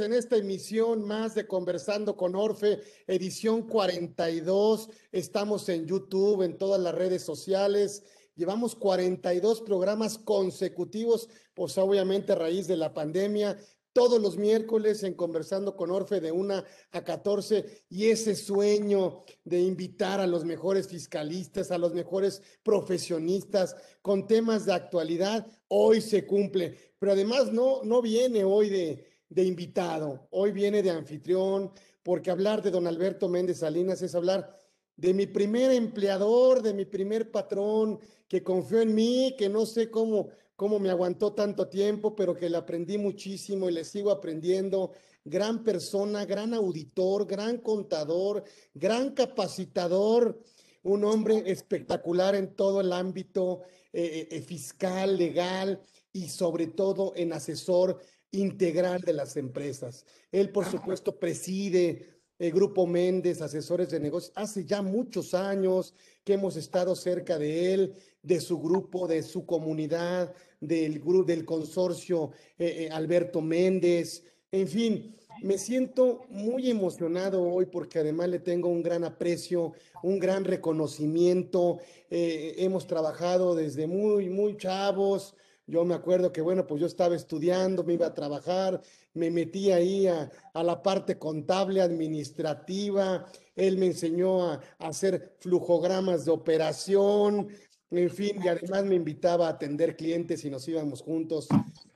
en esta emisión más de Conversando con Orfe, edición 42. Estamos en YouTube, en todas las redes sociales. Llevamos 42 programas consecutivos, pues obviamente a raíz de la pandemia. Todos los miércoles en Conversando con Orfe de 1 a 14 y ese sueño de invitar a los mejores fiscalistas, a los mejores profesionistas con temas de actualidad, hoy se cumple. Pero además no, no viene hoy de, de invitado, hoy viene de anfitrión, porque hablar de don Alberto Méndez Salinas es hablar de mi primer empleador, de mi primer patrón, que confió en mí, que no sé cómo, cómo me aguantó tanto tiempo, pero que le aprendí muchísimo y le sigo aprendiendo. Gran persona, gran auditor, gran contador, gran capacitador, un hombre espectacular en todo el ámbito eh, eh, fiscal, legal y sobre todo en asesor integral de las empresas. Él, por supuesto, preside el Grupo Méndez, asesores de negocios, hace ya muchos años que hemos estado cerca de él, de su grupo, de su comunidad, del grupo, del consorcio eh, eh, Alberto Méndez. En fin, me siento muy emocionado hoy porque además le tengo un gran aprecio, un gran reconocimiento. Eh, hemos trabajado desde muy, muy chavos, yo me acuerdo que, bueno, pues yo estaba estudiando, me iba a trabajar, me metí ahí a, la parte contable, administrativa, él me enseñó a, hacer flujogramas de operación, en fin, y además me invitaba a atender clientes y nos íbamos juntos.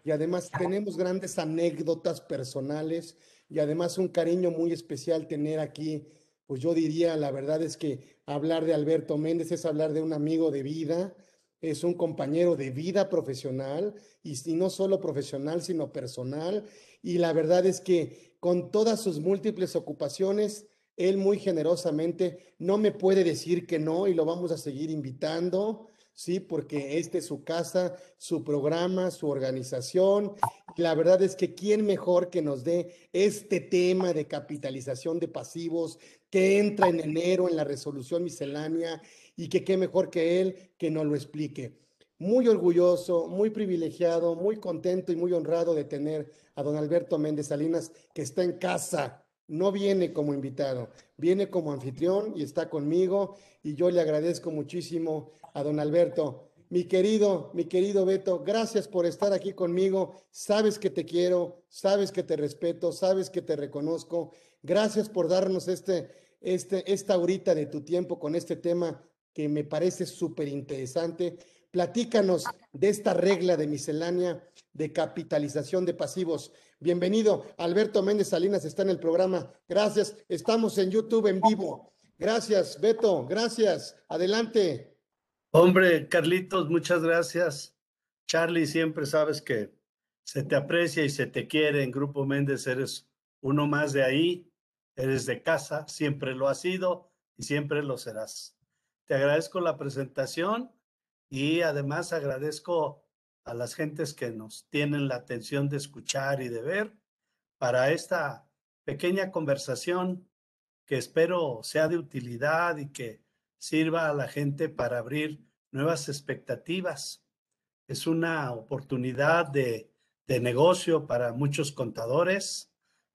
Y además tenemos grandes anécdotas personales y además un cariño muy especial tener aquí, pues yo diría, la verdad es que hablar de Alberto Méndez es hablar de un amigo de vida, es un compañero de vida profesional y, no solo profesional, sino personal. Y la verdad es que con todas sus múltiples ocupaciones, él muy generosamente no me puede decir que no y lo vamos a seguir invitando, ¿sí? Porque este es su casa, su programa, su organización. La verdad es que quién mejor que nos dé este tema de capitalización de pasivos que entra en enero en la resolución miscelánea y que qué mejor que él que nos lo explique. Muy orgulloso, muy privilegiado, muy contento y muy honrado de tener a don Alberto Méndez Salinas, que está en casa, no viene como invitado, viene como anfitrión y está conmigo y yo le agradezco muchísimo a don Alberto. Mi querido, mi querido Beto, gracias por estar aquí conmigo. Sabes que te quiero, sabes que te respeto, sabes que te reconozco. Gracias por darnos este, este, esta horita de tu tiempo con este tema que me parece súper interesante. Platícanos de esta regla de miscelánea de capitalización de pasivos. Bienvenido, Alberto Méndez Salinas está en el programa. Gracias, estamos en YouTube en vivo. Gracias, Beto, gracias. Adelante. Hombre, Carlitos, muchas gracias. Charlie, siempre sabes que se te aprecia y se te quiere. En Grupo Méndez eres uno más de ahí, eres de casa, siempre lo has sido y siempre lo serás. Te agradezco la presentación y además agradezco a las gentes que nos tienen la atención de escuchar y de ver para esta pequeña conversación que espero sea de utilidad y que sirva a la gente para abrir nuevas expectativas. Es una oportunidad de, de negocio para muchos contadores,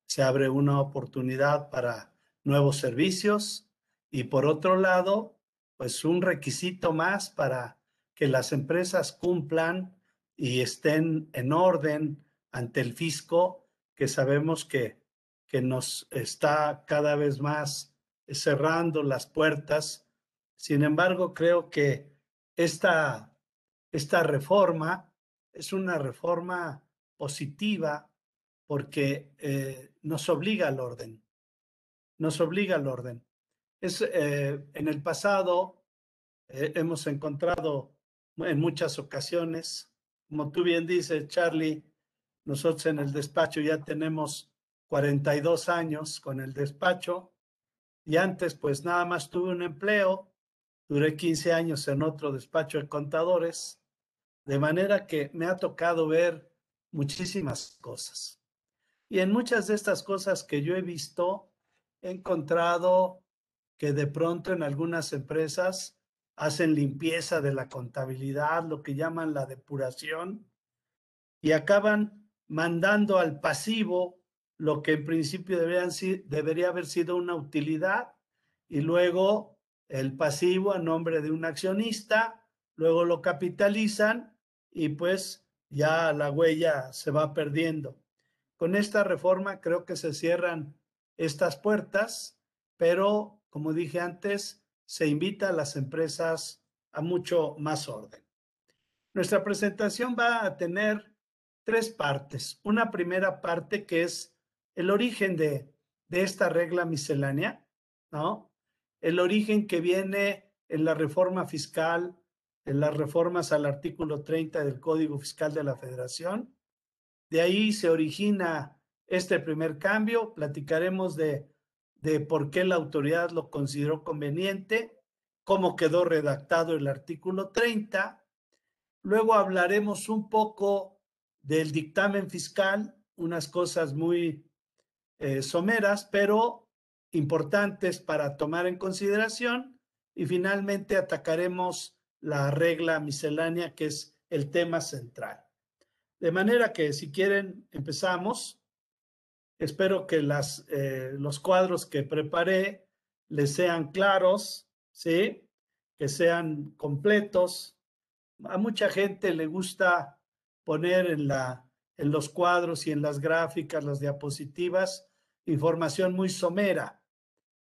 se abre una oportunidad para nuevos servicios y por otro lado, pues un requisito más para que las empresas cumplan y estén en orden ante el fisco, que sabemos que, que nos está cada vez más cerrando las puertas. Sin embargo, creo que esta, esta reforma es una reforma positiva porque eh, nos obliga al orden, nos obliga al orden. Es, eh, en el pasado eh, hemos encontrado en muchas ocasiones, como tú bien dices, Charlie, nosotros en el despacho ya tenemos 42 años con el despacho y antes pues nada más tuve un empleo, duré 15 años en otro despacho de contadores, de manera que me ha tocado ver muchísimas cosas. Y en muchas de estas cosas que yo he visto, he encontrado que de pronto en algunas empresas hacen limpieza de la contabilidad, lo que llaman la depuración, y acaban mandando al pasivo lo que en principio debería haber sido una utilidad y luego el pasivo a nombre de un accionista, luego lo capitalizan y pues ya la huella se va perdiendo. Con esta reforma creo que se cierran estas puertas, pero como dije antes, se invita a las empresas a mucho más orden. Nuestra presentación va a tener tres partes. Una primera parte que es el origen de, de esta regla miscelánea, ¿no? El origen que viene en la reforma fiscal, en las reformas al artículo 30 del Código Fiscal de la Federación. De ahí se origina este primer cambio. Platicaremos de, de por qué la autoridad lo consideró conveniente, cómo quedó redactado el artículo 30. Luego hablaremos un poco del dictamen fiscal, unas cosas muy eh, someras, pero importantes para tomar en consideración. Y finalmente atacaremos la regla miscelánea, que es el tema central. De manera que si quieren, empezamos. Espero que las, eh, los cuadros que preparé les sean claros, ¿sí? Que sean completos. A mucha gente le gusta poner en, la, en los cuadros y en las gráficas, las diapositivas, información muy somera.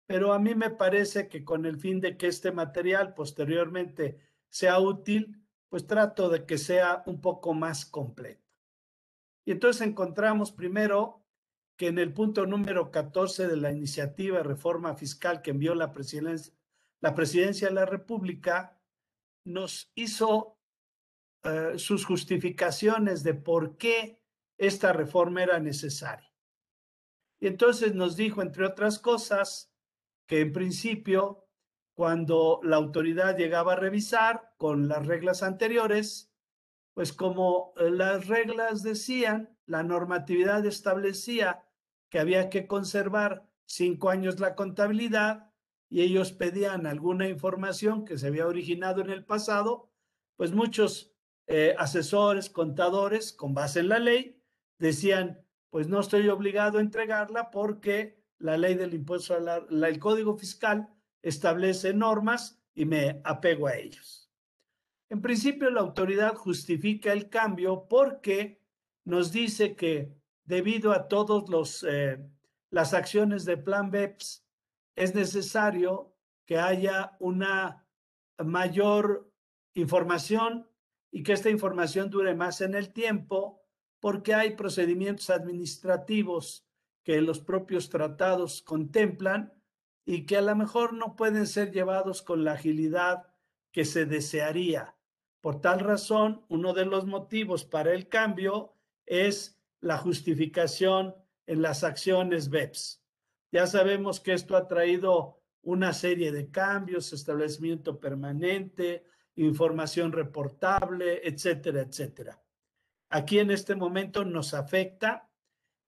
Pero a mí me parece que con el fin de que este material posteriormente sea útil, pues trato de que sea un poco más completo. Y entonces encontramos primero que en el punto número 14 de la iniciativa de reforma fiscal que envió la presidencia, la presidencia de la República, nos hizo eh, sus justificaciones de por qué esta reforma era necesaria. Y entonces nos dijo, entre otras cosas, que en principio, cuando la autoridad llegaba a revisar con las reglas anteriores, pues como eh, las reglas decían, la normatividad establecía que había que conservar cinco años la contabilidad y ellos pedían alguna información que se había originado en el pasado, pues muchos eh, asesores, contadores, con base en la ley, decían, pues no estoy obligado a entregarla porque la ley del impuesto, al el código fiscal establece normas y me apego a ellos. En principio, la autoridad justifica el cambio porque nos dice que debido a todas eh, las acciones de Plan BEPS, es necesario que haya una mayor información y que esta información dure más en el tiempo porque hay procedimientos administrativos que los propios tratados contemplan y que a lo mejor no pueden ser llevados con la agilidad que se desearía. Por tal razón, uno de los motivos para el cambio es la justificación en las acciones BEPS. Ya sabemos que esto ha traído una serie de cambios, establecimiento permanente, información reportable, etcétera, etcétera. Aquí en este momento nos afecta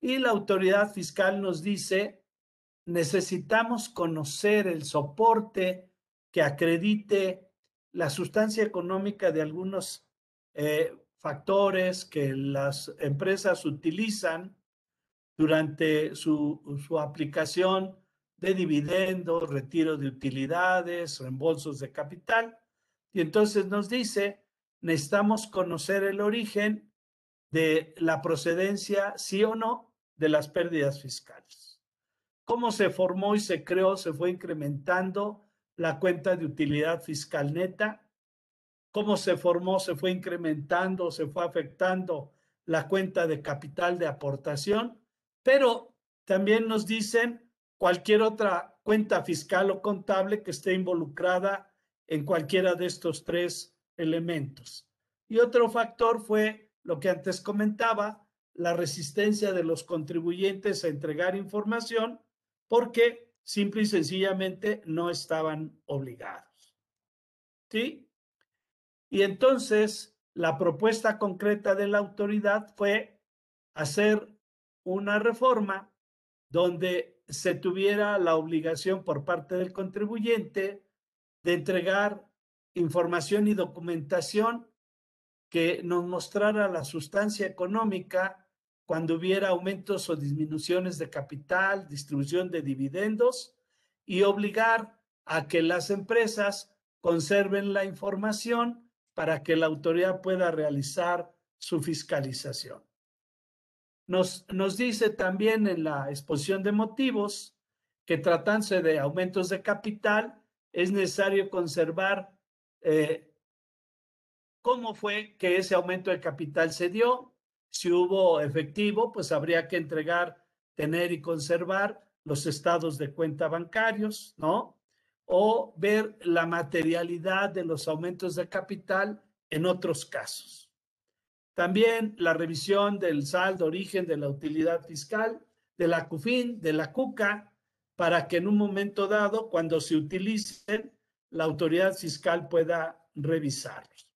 y la autoridad fiscal nos dice, necesitamos conocer el soporte que acredite la sustancia económica de algunos eh, factores que las empresas utilizan durante su, su aplicación de dividendos, retiro de utilidades, reembolsos de capital y entonces nos dice, necesitamos conocer el origen de la procedencia, sí o no, de las pérdidas fiscales. Cómo se formó y se creó, se fue incrementando la cuenta de utilidad fiscal neta, cómo se formó, se fue incrementando, se fue afectando la cuenta de capital de aportación, pero también nos dicen cualquier otra cuenta fiscal o contable que esté involucrada en cualquiera de estos tres elementos. Y otro factor fue lo que antes comentaba, la resistencia de los contribuyentes a entregar información porque simple y sencillamente no estaban obligados. ¿Sí? Y entonces la propuesta concreta de la autoridad fue hacer una reforma donde se tuviera la obligación por parte del contribuyente de entregar información y documentación que nos mostrara la sustancia económica cuando hubiera aumentos o disminuciones de capital, distribución de dividendos y obligar a que las empresas conserven la información para que la autoridad pueda realizar su fiscalización. Nos, nos dice también en la exposición de motivos que tratándose de aumentos de capital, es necesario conservar eh, cómo fue que ese aumento de capital se dio. Si hubo efectivo, pues habría que entregar, tener y conservar los estados de cuenta bancarios, ¿no? O ver la materialidad de los aumentos de capital en otros casos. También la revisión del saldo origen de la utilidad fiscal, de la CUFIN, de la CUCA, para que en un momento dado, cuando se utilicen, la autoridad fiscal pueda revisarlos.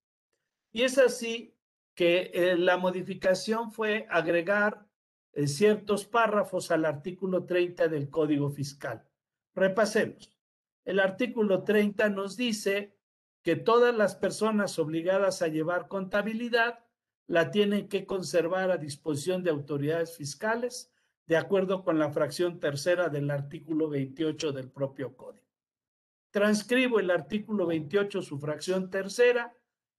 Y es así que eh, la modificación fue agregar eh, ciertos párrafos al artículo 30 del Código Fiscal. Repasemos. El artículo 30 nos dice que todas las personas obligadas a llevar contabilidad la tienen que conservar a disposición de autoridades fiscales de acuerdo con la fracción tercera del artículo 28 del propio código. Transcribo el artículo 28, su fracción tercera,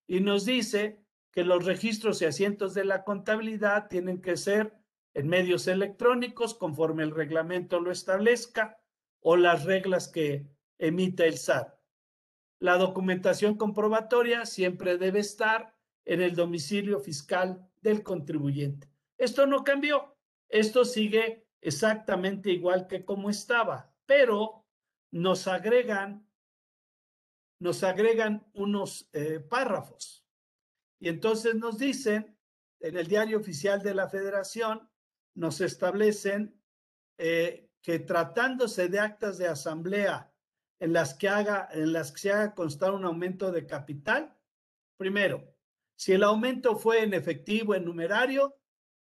y nos dice que los registros y asientos de la contabilidad tienen que ser en medios electrónicos conforme el reglamento lo establezca o las reglas que emite el SAT. La documentación comprobatoria siempre debe estar en el domicilio fiscal del contribuyente. Esto no cambió. Esto sigue exactamente igual que como estaba, pero nos agregan, nos agregan unos eh, párrafos. Y entonces nos dicen, en el diario oficial de la federación, nos establecen eh, que tratándose de actas de asamblea en las que haga, en las que se haga constar un aumento de capital, primero, si el aumento fue en efectivo, en numerario,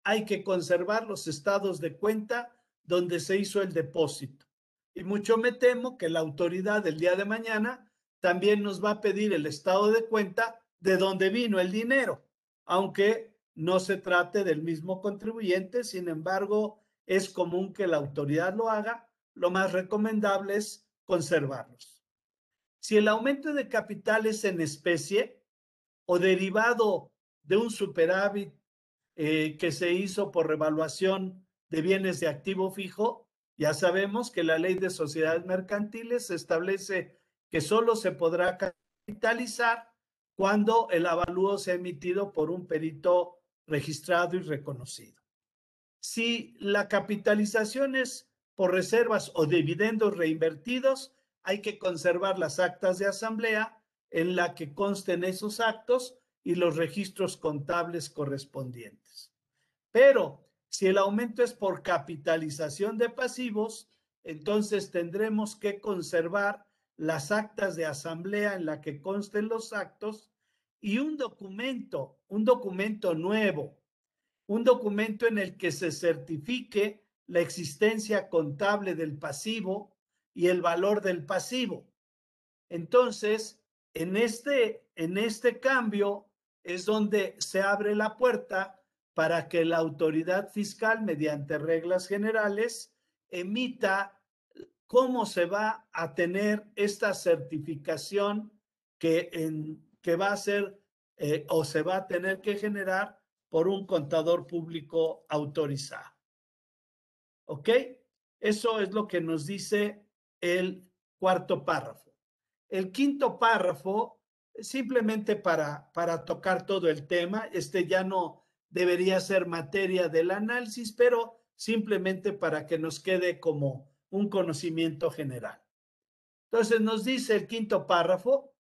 hay que conservar los estados de cuenta donde se hizo el depósito. Y mucho me temo que la autoridad del día de mañana también nos va a pedir el estado de cuenta de donde vino el dinero, aunque no se trate del mismo contribuyente, sin embargo, es común que la autoridad lo haga, lo más recomendable es conservarlos. Si el aumento de capital es en especie o derivado de un superávit eh, que se hizo por revaluación de bienes de activo fijo, ya sabemos que la ley de sociedades mercantiles establece que solo se podrá capitalizar cuando el avalúo sea emitido por un perito registrado y reconocido. Si la capitalización es por reservas o dividendos reinvertidos, hay que conservar las actas de asamblea en la que consten esos actos y los registros contables correspondientes. Pero si el aumento es por capitalización de pasivos, entonces tendremos que conservar las actas de asamblea en la que consten los actos y un documento, un documento nuevo, un documento en el que se certifique la existencia contable del pasivo y el valor del pasivo. Entonces, en este, en este cambio, es donde se abre la puerta para que la autoridad fiscal, mediante reglas generales, emita cómo se va a tener esta certificación que, en, que va a ser eh, o se va a tener que generar por un contador público autorizado. ¿Ok? Eso es lo que nos dice el cuarto párrafo. El quinto párrafo simplemente para, para tocar todo el tema. Este ya no debería ser materia del análisis, pero simplemente para que nos quede como un conocimiento general. Entonces nos dice el quinto párrafo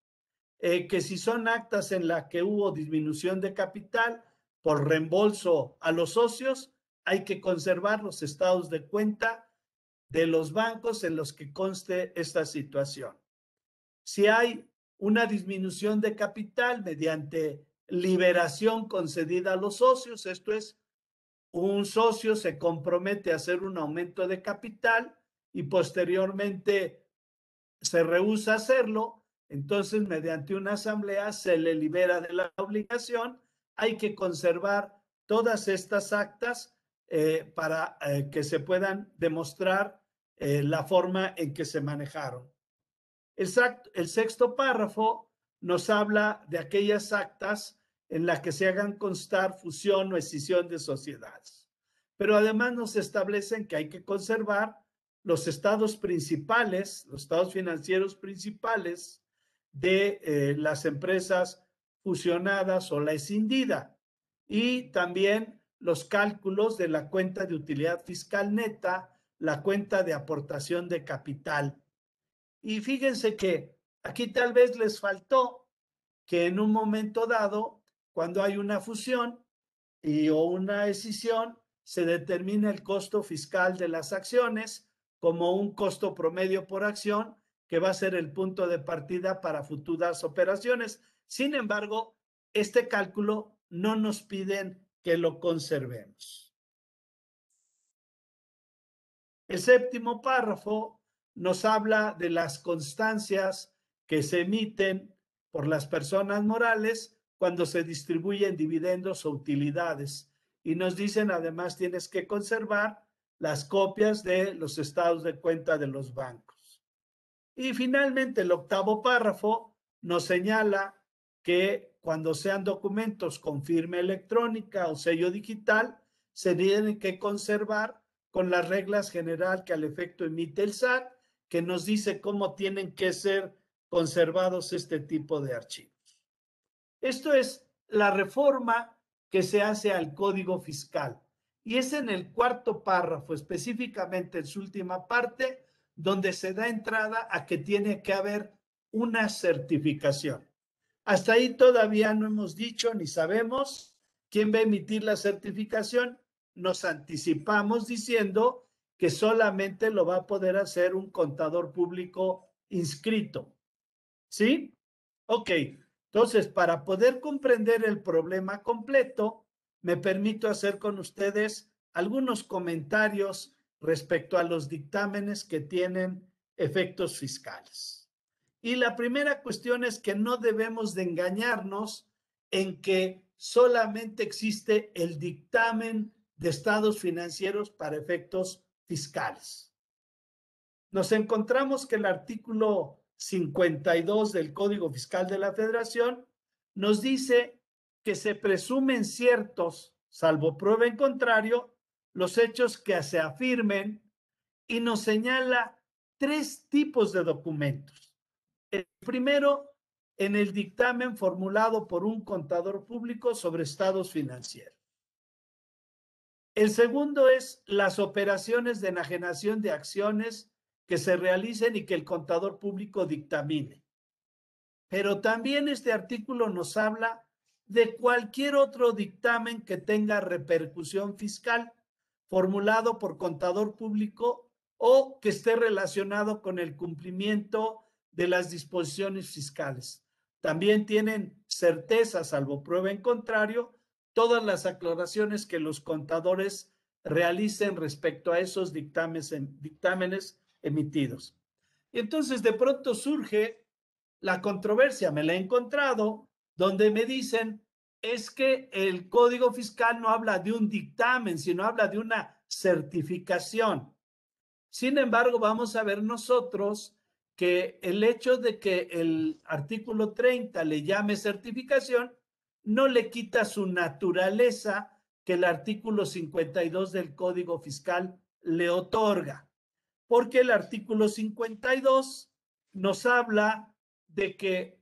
eh, que si son actas en las que hubo disminución de capital por reembolso a los socios, hay que conservar los estados de cuenta de los bancos en los que conste esta situación. Si hay una disminución de capital mediante liberación concedida a los socios. Esto es, un socio se compromete a hacer un aumento de capital y posteriormente se rehúsa a hacerlo. Entonces, mediante una asamblea se le libera de la obligación. Hay que conservar todas estas actas eh, para eh, que se puedan demostrar eh, la forma en que se manejaron. El, sexto párrafo nos habla de aquellas actas en las que se hagan constar fusión o escisión de sociedades. Pero además nos establecen que hay que conservar los estados principales, los estados financieros principales de las empresas fusionadas o la escindida y también los cálculos de la cuenta de utilidad fiscal neta, la cuenta de aportación de capital. Y fíjense que aquí tal vez les faltó que en un momento dado, cuando hay una fusión y o una escisión, se determina el costo fiscal de las acciones como un costo promedio por acción que va a ser el punto de partida para futuras operaciones. Sin embargo, este cálculo no nos piden que lo conservemos. El séptimo párrafo nos habla de las constancias que se emiten por las personas morales cuando se distribuyen dividendos o utilidades. Y nos dicen, además, tienes que conservar las copias de los estados de cuenta de los bancos. Y finalmente, el octavo párrafo nos señala que cuando sean documentos con firma electrónica o sello digital, se tienen que conservar con las reglas general que al efecto emite el SAT, que nos dice cómo tienen que ser conservados este tipo de archivos. Esto es la reforma que se hace al Código Fiscal. Y es en el cuarto párrafo, específicamente en su última parte, donde se da entrada a que tiene que haber una certificación. Hasta ahí todavía no hemos dicho ni sabemos quién va a emitir la certificación. Nos anticipamos diciendo que solamente lo va a poder hacer un contador público inscrito. ¿Sí? Ok. Entonces, para poder comprender el problema completo, me permito hacer con ustedes algunos comentarios respecto a los dictámenes que tienen efectos fiscales. Y la primera cuestión es que no debemos de engañarnos en que solamente existe el dictamen de estados financieros para efectos fiscales. Nos encontramos que el artículo 52 del Código Fiscal de la Federación nos dice que se presumen ciertos, salvo prueba en contrario, los hechos que se afirmen y nos señala tres tipos de documentos. El primero, en el dictamen formulado por un contador público sobre estados financieros. El segundo es las operaciones de enajenación de acciones que se realicen y que el contador público dictamine. Pero también este artículo nos habla de cualquier otro dictamen que tenga repercusión fiscal formulado por contador público o que esté relacionado con el cumplimiento de las disposiciones fiscales. También tienen certeza, salvo prueba en contrario, todas las aclaraciones que los contadores realicen respecto a esos dictámenes, emitidos. Y entonces de pronto surge la controversia, me la he encontrado, donde me dicen, es que el Código Fiscal no habla de un dictamen, sino habla de una certificación. Sin embargo, vamos a ver nosotros que el hecho de que el artículo 30 le llame certificación no le quita su naturaleza que el artículo 52 del Código Fiscal le otorga, porque el artículo 52 nos habla de que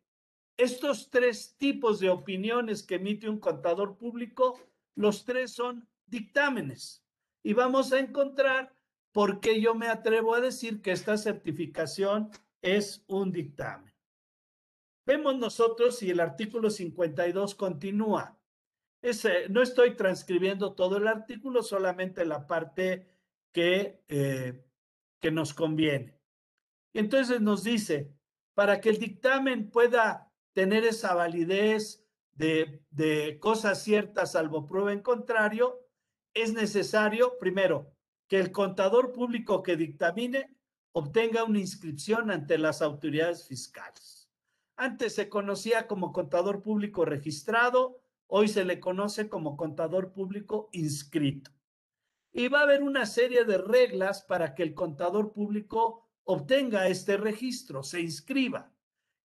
estos tres tipos de opiniones que emite un contador público, los tres son dictámenes. Y vamos a encontrar por qué yo me atrevo a decir que esta certificación es un dictamen. Vemos nosotros si el artículo 52 continúa. no estoy transcribiendo todo el artículo, solamente la parte que, eh, que nos conviene. Entonces nos dice, para que el dictamen pueda tener esa validez de, de cosas ciertas salvo prueba en contrario, es necesario, primero, que el contador público que dictamine obtenga una inscripción ante las autoridades fiscales. Antes se conocía como contador público registrado, hoy se le conoce como contador público inscrito. y va a haber una serie de reglas para que el contador público obtenga este registro, se inscriba.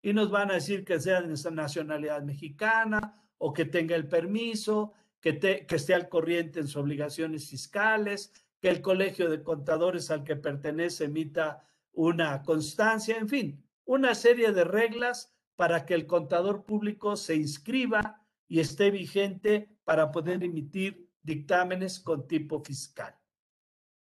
Y nos van a decir que sea de nacionalidad mexicana o que tenga el permiso, que, que esté al corriente en sus obligaciones fiscales, que el colegio de contadores al que pertenece emita una constancia, en fin, una serie de reglas para que el contador público se inscriba y esté vigente para poder emitir dictámenes con tipo fiscal.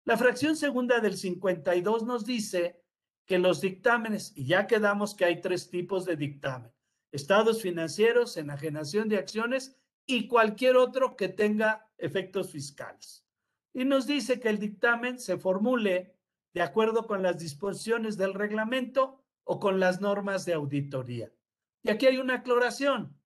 La fracción segunda del 52 nos dice que los dictámenes, y ya quedamos que hay tres tipos de dictamen, estados financieros, enajenación de acciones y cualquier otro que tenga efectos fiscales. Y nos dice que el dictamen se formule de acuerdo con las disposiciones del reglamento o con las normas de auditoría. Y aquí hay una aclaración.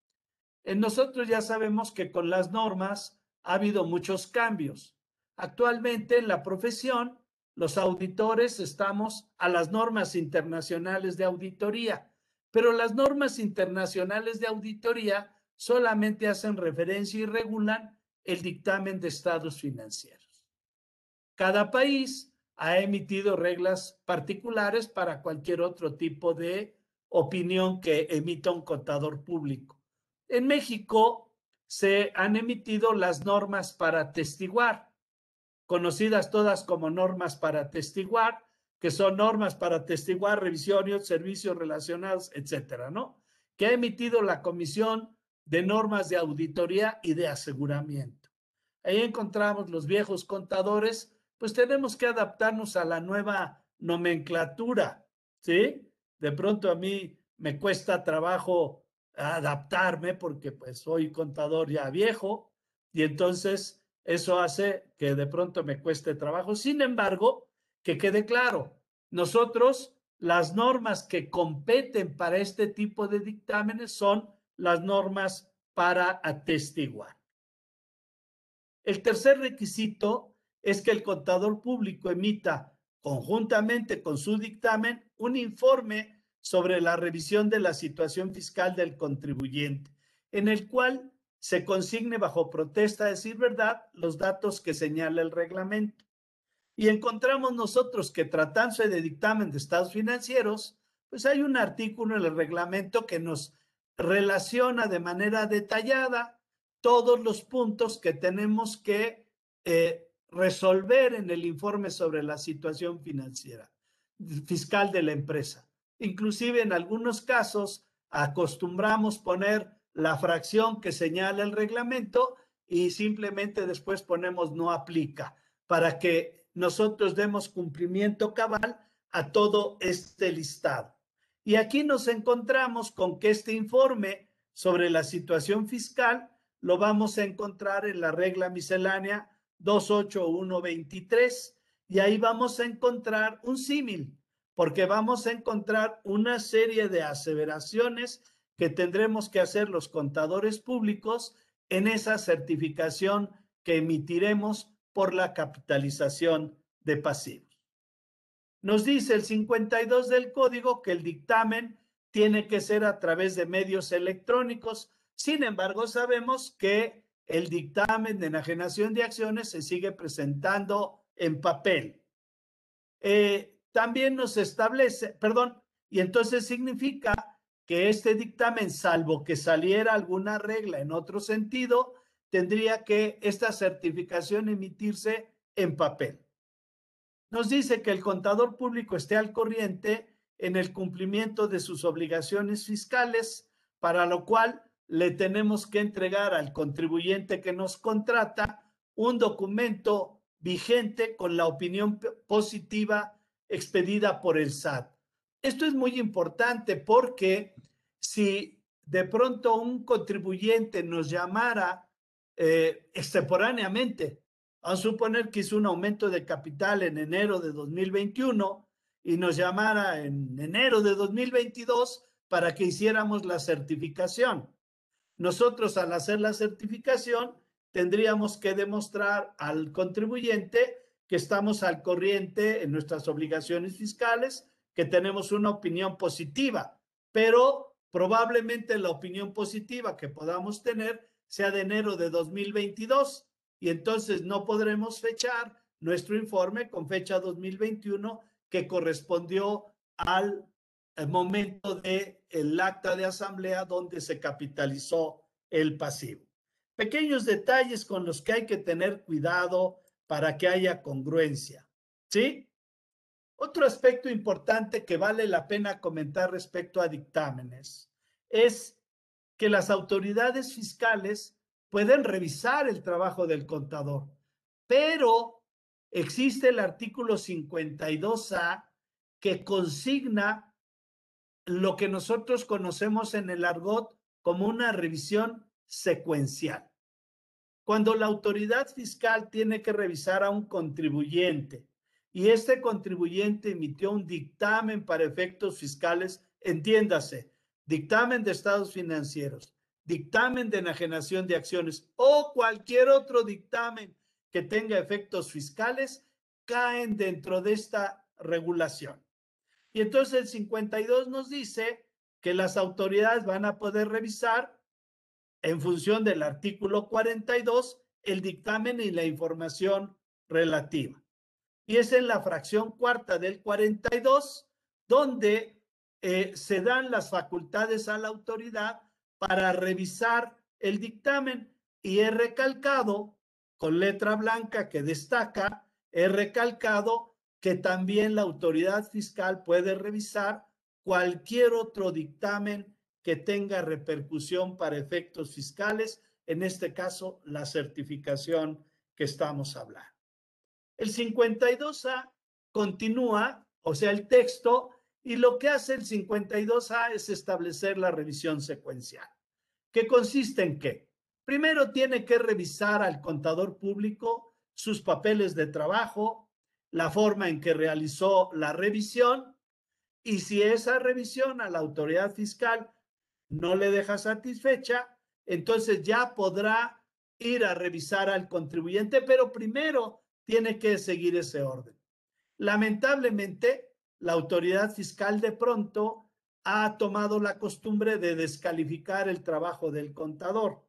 En nosotros ya sabemos que con las normas ha habido muchos cambios. Actualmente en la profesión, los auditores estamos a las normas internacionales de auditoría, pero las normas internacionales de auditoría solamente hacen referencia y regulan el dictamen de estados financieros. Cada país ha emitido reglas particulares para cualquier otro tipo de opinión que emita un contador público. En México se han emitido las normas para testiguar, conocidas todas como normas para testiguar, que son normas para testiguar revisiones, servicios relacionados, etcétera, ¿no? Que ha emitido la Comisión de Normas de Auditoría y de Aseguramiento. Ahí encontramos los viejos contadores, pues tenemos que adaptarnos a la nueva nomenclatura, ¿sí? De pronto a mí me cuesta trabajo adaptarme porque pues soy contador ya viejo y entonces eso hace que de pronto me cueste trabajo. Sin embargo, que quede claro, nosotros las normas que competen para este tipo de dictámenes son las normas para atestiguar. El tercer requisito es que el contador público emita conjuntamente con su dictamen un informe sobre la revisión de la situación fiscal del contribuyente, en el cual se consigne bajo protesta a decir verdad los datos que señala el reglamento. Y encontramos nosotros que tratándose de dictamen de estados financieros, pues hay un artículo en el reglamento que nos relaciona de manera detallada todos los puntos que tenemos que eh, resolver en el informe sobre la situación financiera fiscal de la empresa. Inclusive en algunos casos acostumbramos poner la fracción que señala el reglamento y simplemente después ponemos no aplica para que nosotros demos cumplimiento cabal a todo este listado. Y aquí nos encontramos con que este informe sobre la situación fiscal lo vamos a encontrar en la regla miscelánea 28123 y ahí vamos a encontrar un símil porque vamos a encontrar una serie de aseveraciones que tendremos que hacer los contadores públicos en esa certificación que emitiremos por la capitalización de pasivos. Nos dice el 52 del código que el dictamen tiene que ser a través de medios electrónicos. Sin embargo, sabemos que el dictamen de enajenación de acciones se sigue presentando en papel. Eh, también nos establece, perdón, y entonces significa que este dictamen, salvo que saliera alguna regla en otro sentido, tendría que esta certificación emitirse en papel. Nos dice que el contador público esté al corriente en el cumplimiento de sus obligaciones fiscales, para lo cual le tenemos que entregar al contribuyente que nos contrata un documento vigente con la opinión positiva expedida por el SAT. Esto es muy importante porque si de pronto un contribuyente nos llamara eh, extemporáneamente, a suponer que hizo un aumento de capital en enero de 2021 y nos llamara en enero de 2022 para que hiciéramos la certificación. Nosotros al hacer la certificación tendríamos que demostrar al contribuyente que estamos al corriente en nuestras obligaciones fiscales, que tenemos una opinión positiva, pero probablemente la opinión positiva que podamos tener sea de enero de 2022 y entonces no podremos fechar nuestro informe con fecha 2021 que correspondió al momento del el acta de asamblea donde se capitalizó el pasivo. Pequeños detalles con los que hay que tener cuidado para que haya congruencia. ¿Sí? Otro aspecto importante que vale la pena comentar respecto a dictámenes es que las autoridades fiscales pueden revisar el trabajo del contador, pero existe el artículo 52A que consigna lo que nosotros conocemos en el argot como una revisión secuencial. Cuando la autoridad fiscal tiene que revisar a un contribuyente y este contribuyente emitió un dictamen para efectos fiscales, entiéndase, dictamen de estados financieros, dictamen de enajenación de acciones o cualquier otro dictamen que tenga efectos fiscales, caen dentro de esta regulación. Y entonces el 52 nos dice que las autoridades van a poder revisar en función del artículo 42 el dictamen y la información relativa. Y es en la fracción cuarta del 42 donde eh, se dan las facultades a la autoridad para revisar el dictamen y he recalcado con letra blanca que destaca, he recalcado que también la autoridad fiscal puede revisar cualquier otro dictamen que tenga repercusión para efectos fiscales, en este caso la certificación que estamos hablando. El 52A continúa, o sea, el texto, y lo que hace el 52A es establecer la revisión secuencial, que consiste en que primero tiene que revisar al contador público sus papeles de trabajo, la forma en que realizó la revisión y si esa revisión a la autoridad fiscal no le deja satisfecha, entonces ya podrá ir a revisar al contribuyente, pero primero tiene que seguir ese orden. Lamentablemente, la autoridad fiscal de pronto ha tomado la costumbre de descalificar el trabajo del contador.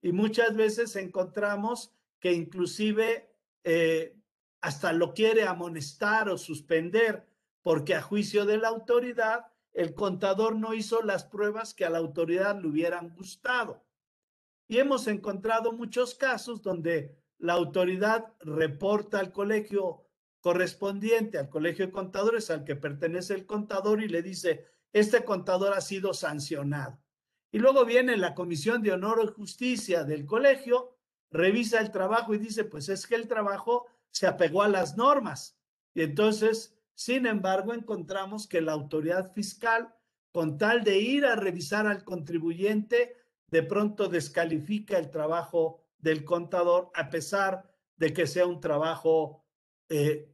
Y muchas veces encontramos que inclusive eh, hasta lo quiere amonestar o suspender porque a juicio de la autoridad el contador no hizo las pruebas que a la autoridad le hubieran gustado. Y hemos encontrado muchos casos donde la autoridad reporta al colegio correspondiente, al colegio de contadores al que pertenece el contador y le dice, este contador ha sido sancionado. Y luego viene la Comisión de Honor y Justicia del colegio, revisa el trabajo y dice, pues es que el trabajo se apegó a las normas. Y entonces, sin embargo, encontramos que la autoridad fiscal, con tal de ir a revisar al contribuyente, de pronto descalifica el trabajo del contador, a pesar de que sea un trabajo eh,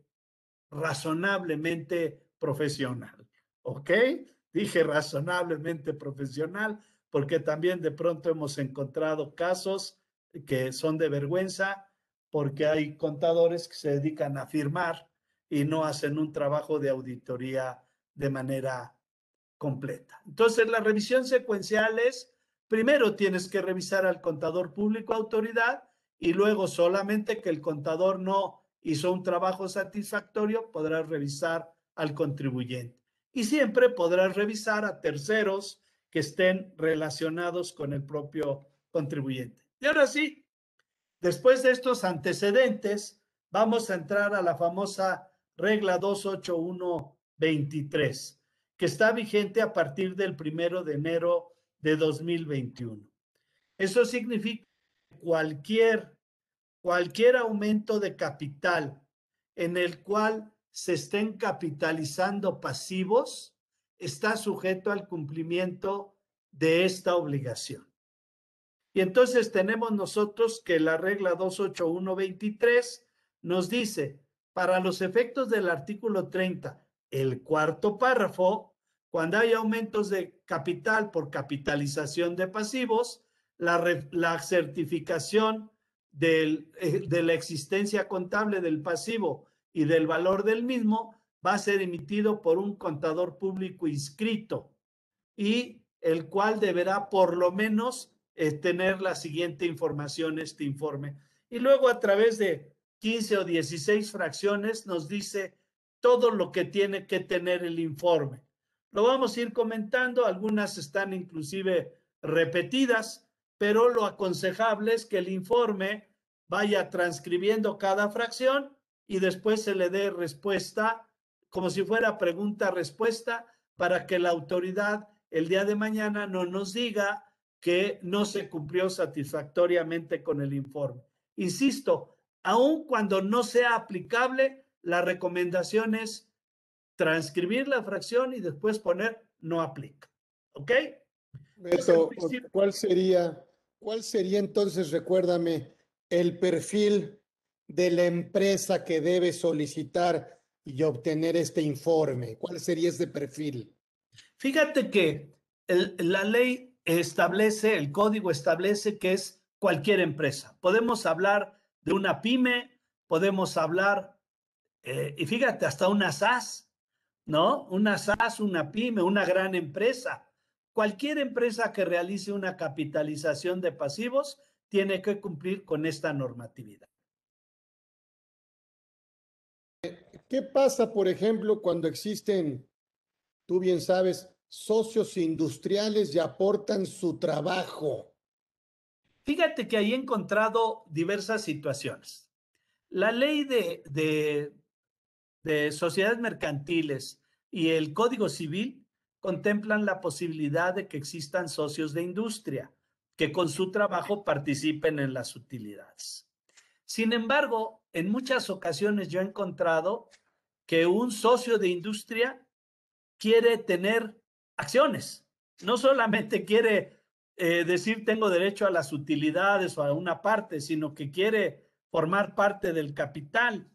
razonablemente profesional. ¿Ok? Dije razonablemente profesional porque también de pronto hemos encontrado casos que son de vergüenza porque hay contadores que se dedican a firmar y no hacen un trabajo de auditoría de manera completa. Entonces, la revisión secuencial es, primero tienes que revisar al contador público autoridad y luego solamente que el contador no hizo un trabajo satisfactorio, podrás revisar al contribuyente. Y siempre podrás revisar a terceros que estén relacionados con el propio contribuyente. Y ahora sí, Después de estos antecedentes, vamos a entrar a la famosa regla 28123, que está vigente a partir del primero de enero de 2021. Eso significa que cualquier, cualquier aumento de capital en el cual se estén capitalizando pasivos está sujeto al cumplimiento de esta obligación. Y entonces tenemos nosotros que la regla 28123 nos dice, para los efectos del artículo 30, el cuarto párrafo, cuando hay aumentos de capital por capitalización de pasivos, la, la certificación eh, de la existencia contable del pasivo y del valor del mismo va a ser emitido por un contador público inscrito y el cual deberá por lo menos tener la siguiente información, este informe. Y luego a través de 15 o 16 fracciones, nos dice todo lo que tiene que tener el informe. Lo vamos a ir comentando, algunas están inclusive repetidas, pero lo aconsejable es que el informe vaya transcribiendo cada fracción y después se le dé respuesta como si fuera pregunta-respuesta para que la autoridad el día de mañana no nos diga que no se cumplió satisfactoriamente con el informe. Insisto, aun cuando no sea aplicable, la recomendación es transcribir la fracción y después poner no aplica. ¿Ok? Beto, ¿cuál sería, cuál sería entonces, recuérdame, el perfil de la empresa que debe solicitar y obtener este informe? ¿Cuál sería ese perfil? Fíjate que la ley establece, el código establece que es cualquier empresa. Podemos hablar de una pyme, podemos hablar, eh, y fíjate, hasta una SAS, ¿no? Una SAS, una pyme, una gran empresa. Cualquier empresa que realice una capitalización de pasivos tiene que cumplir con esta normatividad. ¿Qué pasa, por ejemplo, cuando existen, tú bien sabes, socios industriales y aportan su trabajo? Fíjate que ahí he encontrado diversas situaciones. La ley de, de, de sociedades mercantiles y el Código Civil contemplan la posibilidad de que existan socios de industria que con su trabajo participen en las utilidades. Sin embargo, en muchas ocasiones yo he encontrado que un socio de industria quiere tener acciones, no solamente quiere eh, decir tengo derecho a las utilidades o a una parte, sino que quiere formar parte del capital.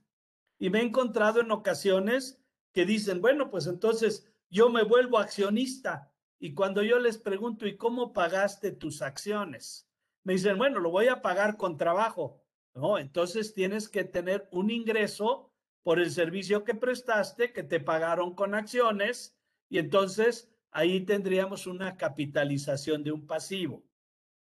Y me he encontrado en ocasiones que dicen, bueno, pues entonces yo me vuelvo accionista. Y cuando yo les pregunto, ¿y cómo pagaste tus acciones? Me dicen, bueno, lo voy a pagar con trabajo. No, entonces tienes que tener un ingreso por el servicio que prestaste, que te pagaron con acciones, y entonces ahí tendríamos una capitalización de un pasivo.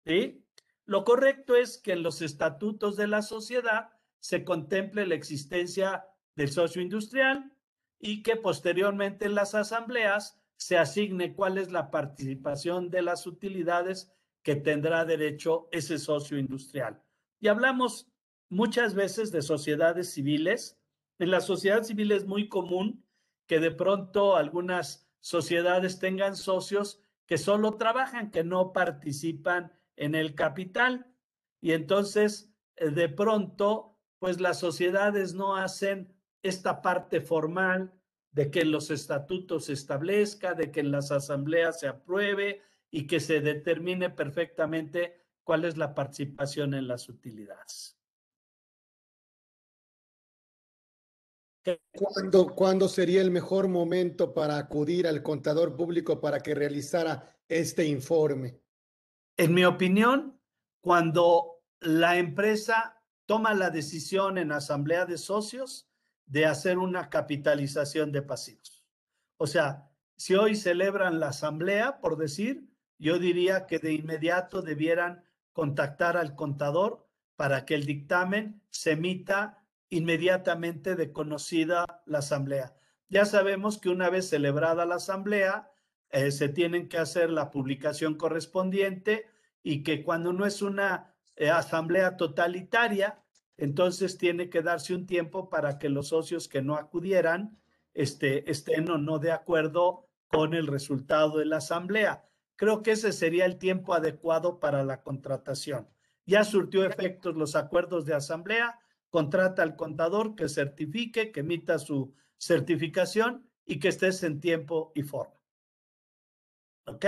¿Sí? Lo correcto es que en los estatutos de la sociedad se contemple la existencia del socio industrial y que posteriormente en las asambleas se asigne cuál es la participación de las utilidades que tendrá derecho ese socio industrial. Y hablamos muchas veces de sociedades civiles. En la sociedad civil es muy común que de pronto algunas sociedades tengan socios que solo trabajan, que no participan en el capital. Y entonces, eh, de pronto, pues las sociedades no hacen esta parte formal de que los estatutos se establezca, de que en las asambleas se apruebe y que se determine perfectamente cuál es la participación en las utilidades. ¿Cuándo, ¿Cuándo sería el mejor momento para acudir al contador público para que realizara este informe? En mi opinión, cuando la empresa toma la decisión en asamblea de socios de hacer una capitalización de pasivos. O sea, si hoy celebran la asamblea, por decir, yo diría que de inmediato debieran contactar al contador para que el dictamen se emita inmediatamente de conocida la asamblea. Ya sabemos que una vez celebrada la asamblea, eh, se tienen que hacer la publicación correspondiente y que cuando no es una eh, asamblea totalitaria, entonces tiene que darse un tiempo para que los socios que no acudieran este, estén o no de acuerdo con el resultado de la asamblea. Creo que ese sería el tiempo adecuado para la contratación. Ya surtió efectos los acuerdos de asamblea, contrata al contador que certifique, que emita su certificación y que estés en tiempo y forma. ¿Ok?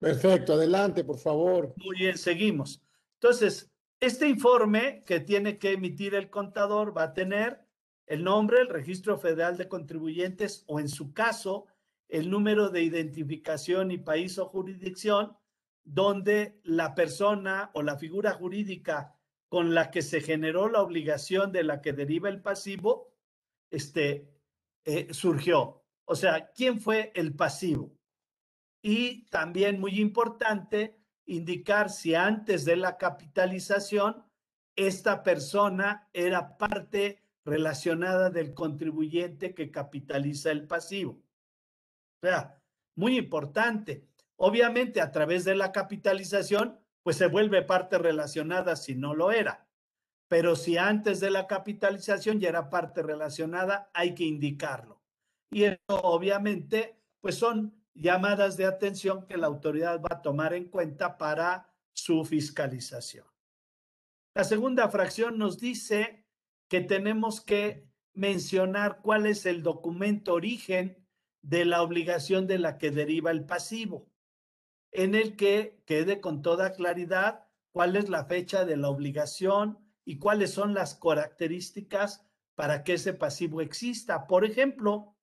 Perfecto, adelante, por favor. Muy bien, seguimos. Entonces, este informe que tiene que emitir el contador va a tener el nombre, el registro federal de contribuyentes o en su caso, el número de identificación y país o jurisdicción donde la persona o la figura jurídica con la que se generó la obligación de la que deriva el pasivo, este, eh, surgió. O sea, ¿quién fue el pasivo? Y también muy importante indicar si antes de la capitalización esta persona era parte relacionada del contribuyente que capitaliza el pasivo. O sea, muy importante. Obviamente, a través de la capitalización, pues se vuelve parte relacionada si no lo era. Pero si antes de la capitalización ya era parte relacionada, hay que indicarlo. Y eso obviamente, pues son llamadas de atención que la autoridad va a tomar en cuenta para su fiscalización. La segunda fracción nos dice que tenemos que mencionar cuál es el documento origen de la obligación de la que deriva el pasivo, en el que quede con toda claridad cuál es la fecha de la obligación y cuáles son las características para que ese pasivo exista. Por ejemplo,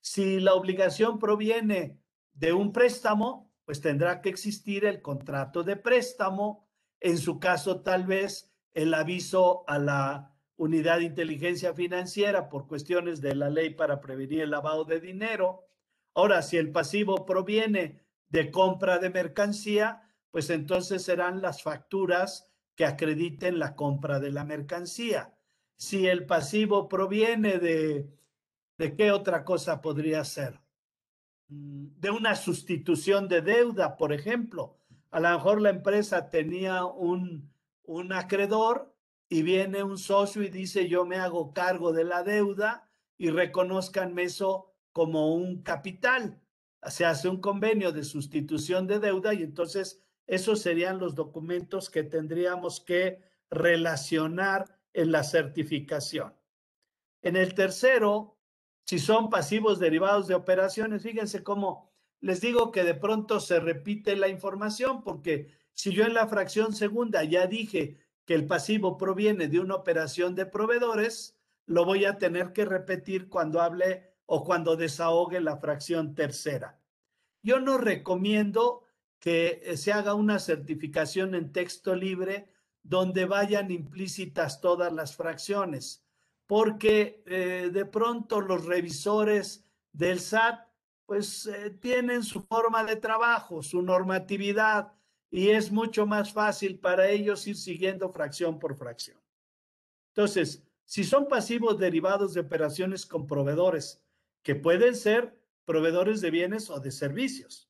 si la obligación proviene de un préstamo, pues tendrá que existir el contrato de préstamo, en su caso tal vez el aviso a la unidad de inteligencia financiera por cuestiones de la ley para prevenir el lavado de dinero. Ahora, si el pasivo proviene de compra de mercancía, pues entonces serán las facturas que acrediten la compra de la mercancía. Si el pasivo proviene de, ¿de qué otra cosa podría ser? Mm, de una sustitución de deuda, por ejemplo. A lo mejor la empresa tenía un, un acreedor y viene un socio y dice yo me hago cargo de la deuda y reconozcanme eso como un capital. Se hace un convenio de sustitución de deuda y entonces esos serían los documentos que tendríamos que relacionar en la certificación. En el tercero, si son pasivos derivados de operaciones, fíjense cómo les digo que de pronto se repite la información porque si yo en la fracción segunda ya dije que el pasivo proviene de una operación de proveedores, lo voy a tener que repetir cuando hable o cuando desahogue la fracción tercera. Yo no recomiendo que eh, se haga una certificación en texto libre donde vayan implícitas todas las fracciones, porque eh, de pronto los revisores del SAT pues eh, tienen su forma de trabajo, su normatividad, y es mucho más fácil para ellos ir siguiendo fracción por fracción. Entonces, si son pasivos derivados de operaciones con proveedores, que pueden ser proveedores de bienes o de servicios,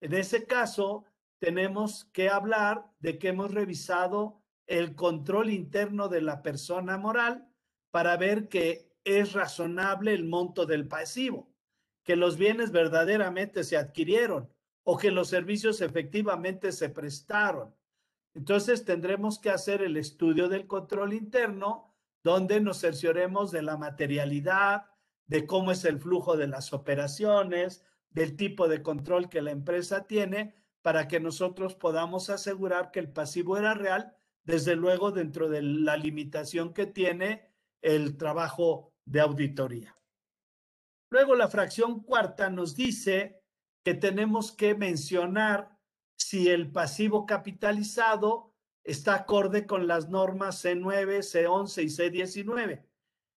en ese caso tenemos que hablar de que hemos revisado el control interno de la persona moral para ver que es razonable el monto del pasivo, que los bienes verdaderamente se adquirieron o que los servicios efectivamente se prestaron. Entonces tendremos que hacer el estudio del control interno, donde nos cercioremos de la materialidad, de cómo es el flujo de las operaciones, del tipo de control que la empresa tiene, para que nosotros podamos asegurar que el pasivo era real, desde luego dentro de la limitación que tiene el trabajo de auditoría. Luego la fracción cuarta nos dice que tenemos que mencionar si el pasivo capitalizado está acorde con las normas C9, C11 y C19,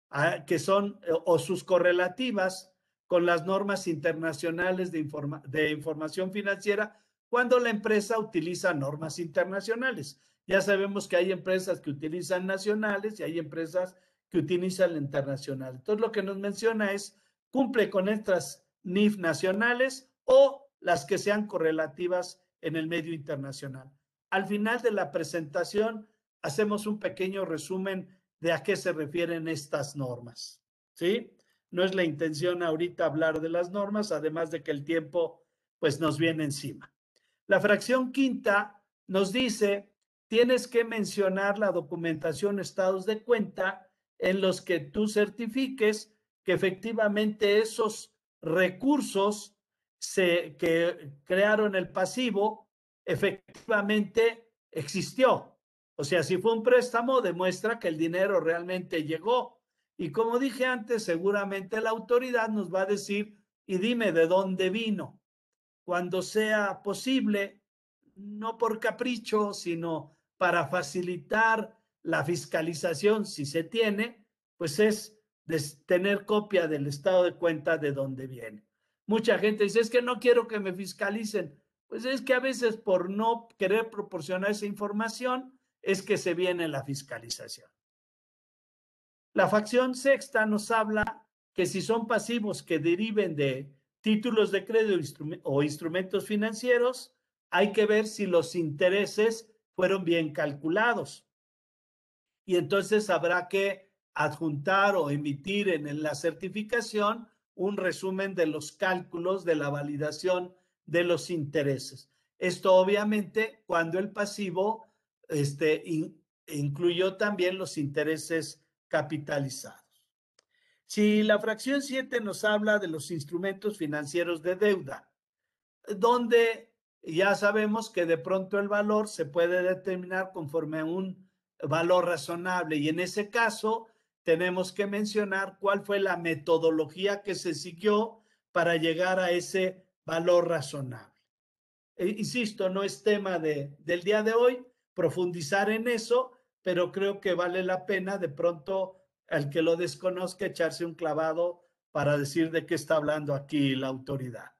ah, que son o sus correlativas con las normas internacionales de, de información financiera cuando la empresa utiliza normas internacionales. Ya sabemos que hay empresas que utilizan nacionales y hay empresas que utilizan internacional. Entonces, lo que nos menciona es, cumple con estas NIF nacionales o las que sean correlativas en el medio internacional. Al final de la presentación hacemos un pequeño resumen de a qué se refieren estas normas. ¿Sí? No es la intención ahorita hablar de las normas, además de que el tiempo pues nos viene encima. La fracción quinta nos dice, tienes que mencionar la documentación estados de cuenta en los que tú certifiques que efectivamente esos recursos se, que crearon el pasivo efectivamente existió. O sea, si fue un préstamo, demuestra que el dinero realmente llegó. Y como dije antes, seguramente la autoridad nos va a decir, y dime de dónde vino. Cuando sea posible, no por capricho, sino para facilitar la fiscalización, si se tiene, pues es tener copia del estado de cuenta de dónde viene. Mucha gente dice, es que no quiero que me fiscalicen. Pues es que a veces por no querer proporcionar esa información, es que se viene la fiscalización. La facción sexta nos habla que si son pasivos que deriven de títulos de crédito o instrumentos financieros, hay que ver si los intereses fueron bien calculados. Y entonces habrá que adjuntar o emitir en la certificación un resumen de los cálculos de la validación de los intereses. Esto obviamente cuando el pasivo este, incluyó también los intereses capitalizados. Si la fracción 7 nos habla de los instrumentos financieros de deuda, donde ya sabemos que de pronto el valor se puede determinar conforme a un valor razonable y en ese caso tenemos que mencionar cuál fue la metodología que se siguió para llegar a ese valor razonable. E, insisto, no es tema de, del día de hoy profundizar en eso, pero creo que vale la pena de pronto al que lo desconozca echarse un clavado para decir de qué está hablando aquí la autoridad.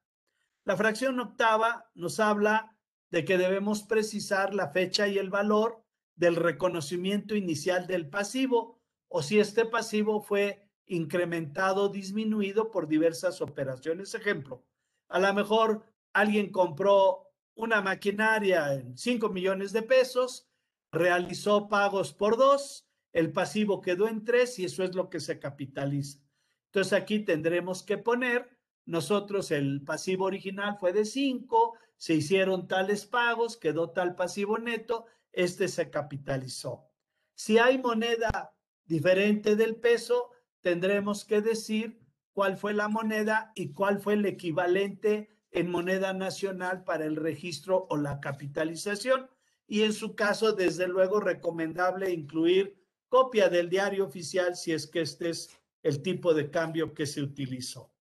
La fracción octava nos habla de que debemos precisar la fecha y el valor del reconocimiento inicial del pasivo o si este pasivo fue incrementado o disminuido por diversas operaciones. Ejemplo, a lo mejor alguien compró una maquinaria en 5 millones de pesos realizó pagos por dos, el pasivo quedó en tres y eso es lo que se capitaliza. Entonces aquí tendremos que poner, nosotros el pasivo original fue de cinco, se hicieron tales pagos, quedó tal pasivo neto, este se capitalizó. Si hay moneda diferente del peso, tendremos que decir cuál fue la moneda y cuál fue el equivalente en moneda nacional para el registro o la capitalización y en su caso, desde luego, recomendable incluir copia del diario oficial si es que este es el tipo de cambio que se utilizó.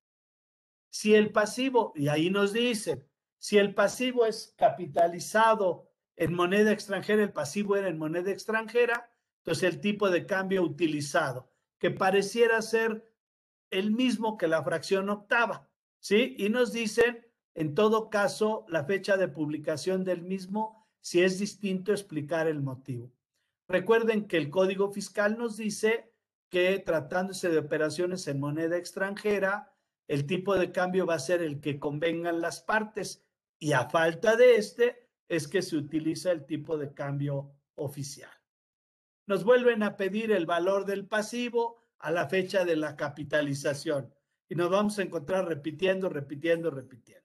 Si el pasivo, y ahí nos dice, si el pasivo es capitalizado en moneda extranjera, el pasivo era en moneda extranjera, entonces el tipo de cambio utilizado, que pareciera ser el mismo que la fracción octava, ¿sí? Y nos dicen, en todo caso, la fecha de publicación del mismo si es distinto explicar el motivo. Recuerden que el Código Fiscal nos dice que tratándose de operaciones en moneda extranjera, el tipo de cambio va a ser el que convengan las partes y a falta de este es que se utiliza el tipo de cambio oficial. Nos vuelven a pedir el valor del pasivo a la fecha de la capitalización y nos vamos a encontrar repitiendo, repitiendo, repitiendo.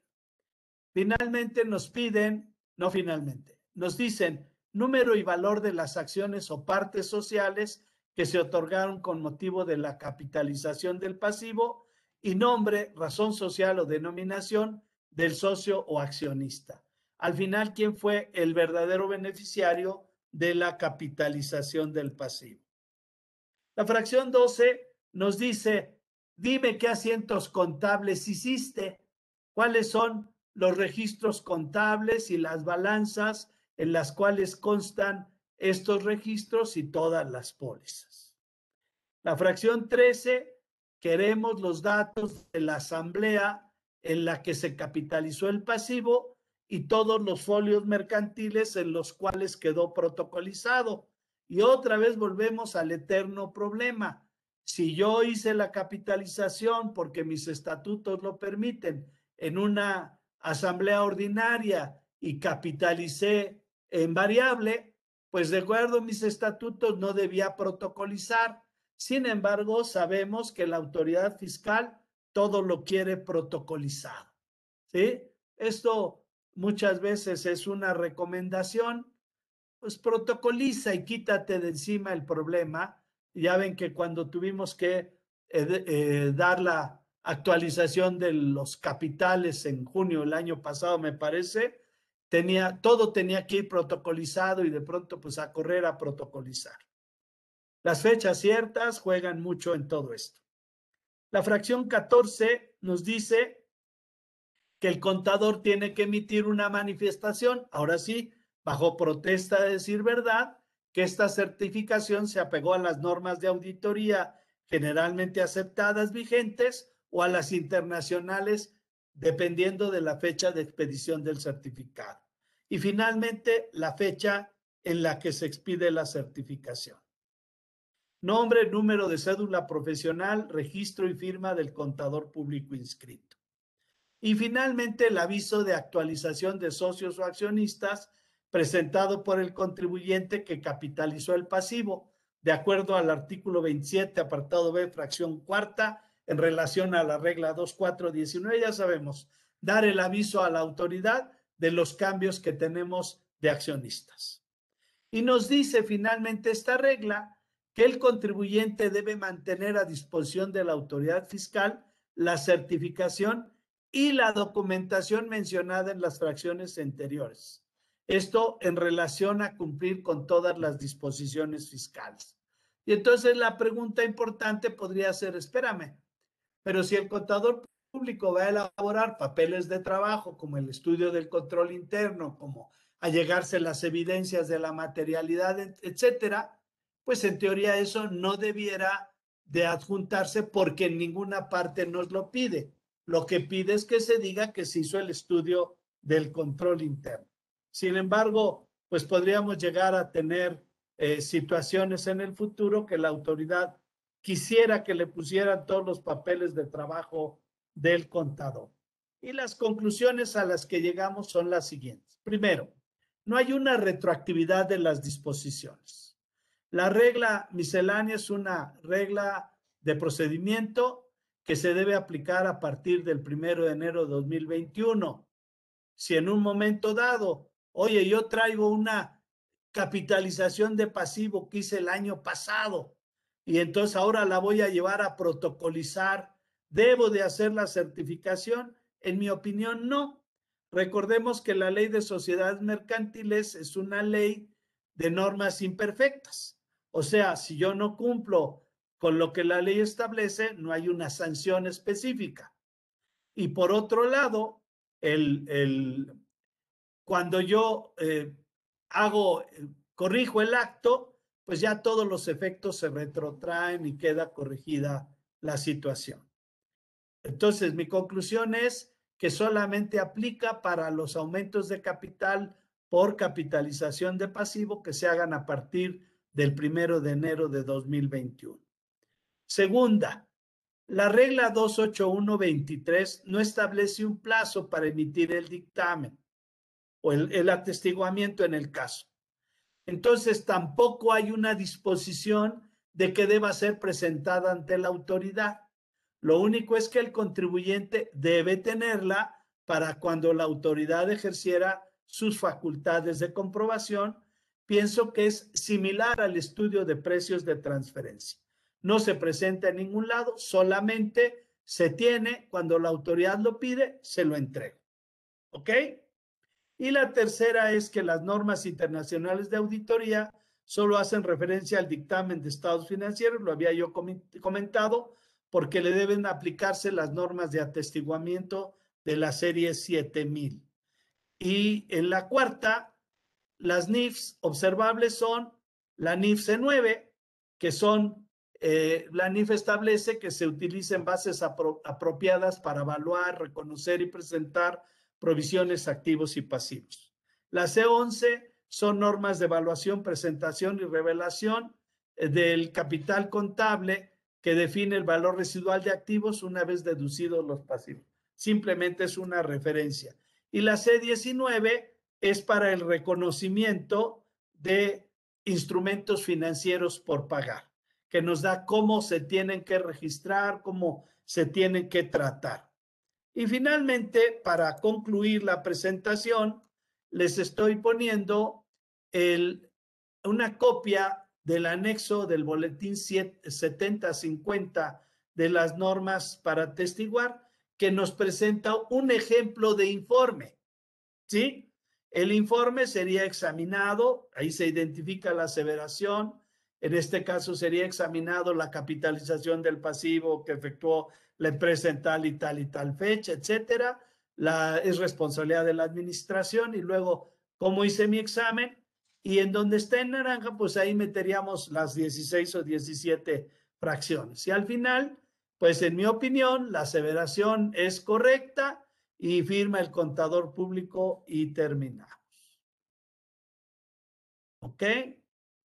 Finalmente nos piden, no finalmente, nos dicen número y valor de las acciones o partes sociales que se otorgaron con motivo de la capitalización del pasivo y nombre, razón social o denominación del socio o accionista. Al final, ¿quién fue el verdadero beneficiario de la capitalización del pasivo? La fracción 12 nos dice, dime qué asientos contables hiciste, cuáles son los registros contables y las balanzas en las cuales constan estos registros y todas las pólizas. La fracción 13, queremos los datos de la asamblea en la que se capitalizó el pasivo y todos los folios mercantiles en los cuales quedó protocolizado. Y otra vez volvemos al eterno problema. Si yo hice la capitalización porque mis estatutos lo permiten en una asamblea ordinaria y capitalicé en variable, pues de acuerdo a mis estatutos no debía protocolizar. Sin embargo, sabemos que la autoridad fiscal todo lo quiere protocolizado. ¿Sí? Esto muchas veces es una recomendación, pues protocoliza y quítate de encima el problema. Ya ven que cuando tuvimos que eh, eh, dar la actualización de los capitales en junio del año pasado, me parece, tenía, todo tenía que ir protocolizado y de pronto pues a correr a protocolizar. Las fechas ciertas juegan mucho en todo esto. La fracción 14 nos dice que el contador tiene que emitir una manifestación, ahora sí, bajo protesta de decir verdad, que esta certificación se apegó a las normas de auditoría generalmente aceptadas vigentes o a las internacionales dependiendo de la fecha de expedición del certificado. Y finalmente, la fecha en la que se expide la certificación. Nombre, número de cédula profesional, registro y firma del contador público inscrito. Y finalmente el aviso de actualización de socios o accionistas presentado por el contribuyente que capitalizó el pasivo, de acuerdo al artículo 27, apartado B, fracción cuarta, en relación a la regla 2419, ya sabemos, dar el aviso a la autoridad de los cambios que tenemos de accionistas. Y nos dice finalmente esta regla que el contribuyente debe mantener a disposición de la autoridad fiscal la certificación y la documentación mencionada en las fracciones anteriores. Esto en relación a cumplir con todas las disposiciones fiscales. Y entonces la pregunta importante podría ser, espérame, pero si el contador público va a elaborar papeles de trabajo como el estudio del control interno, como allegarse las evidencias de la materialidad, etcétera, pues en teoría eso no debiera de adjuntarse porque en ninguna parte nos lo pide. Lo que pide es que se diga que se hizo el estudio del control interno. Sin embargo, pues podríamos llegar a tener eh, situaciones en el futuro que la autoridad quisiera que le pusieran todos los papeles de trabajo del contador. Y las conclusiones a las que llegamos son las siguientes. Primero, no hay una retroactividad de las disposiciones. La regla miscelánea es una regla de procedimiento que se debe aplicar a partir del primero de enero de 2021. Si en un momento dado, oye, yo traigo una capitalización de pasivo que hice el año pasado y entonces ahora la voy a llevar a protocolizar, ¿debo de hacer la certificación? En mi opinión, no. Recordemos que la ley de sociedades mercantiles es una ley de normas imperfectas. O sea, si yo no cumplo con lo que la ley establece, no hay una sanción específica. Y por otro lado, el, cuando yo eh, hago, eh, corrijo el acto, pues ya todos los efectos se retrotraen y queda corregida la situación. Entonces, mi conclusión es que solamente aplica para los aumentos de capital por capitalización de pasivo que se hagan a partir del primero de enero de 2021. Segunda, la regla 28123 no establece un plazo para emitir el dictamen o el, el atestiguamiento en el caso. Entonces, tampoco hay una disposición de que deba ser presentada ante la autoridad. Lo único es que el contribuyente debe tenerla para cuando la autoridad ejerciera sus facultades de comprobación pienso que es similar al estudio de precios de transferencia. No se presenta en ningún lado, solamente se tiene, cuando la autoridad lo pide, se lo entrega. ¿Ok? Y la tercera es que las normas internacionales de auditoría solo hacen referencia al dictamen de estados financieros, lo había yo comentado, porque le deben aplicarse las normas de atestiguamiento de la serie 7000. Y en la cuarta, las NIFs observables son la NIF C9, que son, eh, la NIF establece que se utilicen bases apropiadas para evaluar, reconocer y presentar provisiones activos y pasivos. La C11 son normas de evaluación, presentación y revelación eh, del capital contable que define el valor residual de activos una vez deducidos los pasivos. Simplemente es una referencia. Y la C19 es para el reconocimiento de instrumentos financieros por pagar, que nos da cómo se tienen que registrar, cómo se tienen que tratar. Y finalmente, para concluir la presentación, les estoy poniendo una copia del anexo del boletín 7050 de las normas para testiguar, que nos presenta un ejemplo de informe. ¿Sí? El informe sería examinado, ahí se identifica la aseveración, en este caso sería examinado la capitalización del pasivo que efectuó la empresa en tal y tal y tal fecha, etcétera. Es responsabilidad de la administración y luego, ¿cómo hice mi examen? Y en donde está en naranja, pues ahí meteríamos las 16 o 17 fracciones. Y al final, pues en mi opinión, la aseveración es correcta y firma el contador público y termina. ¿Ok?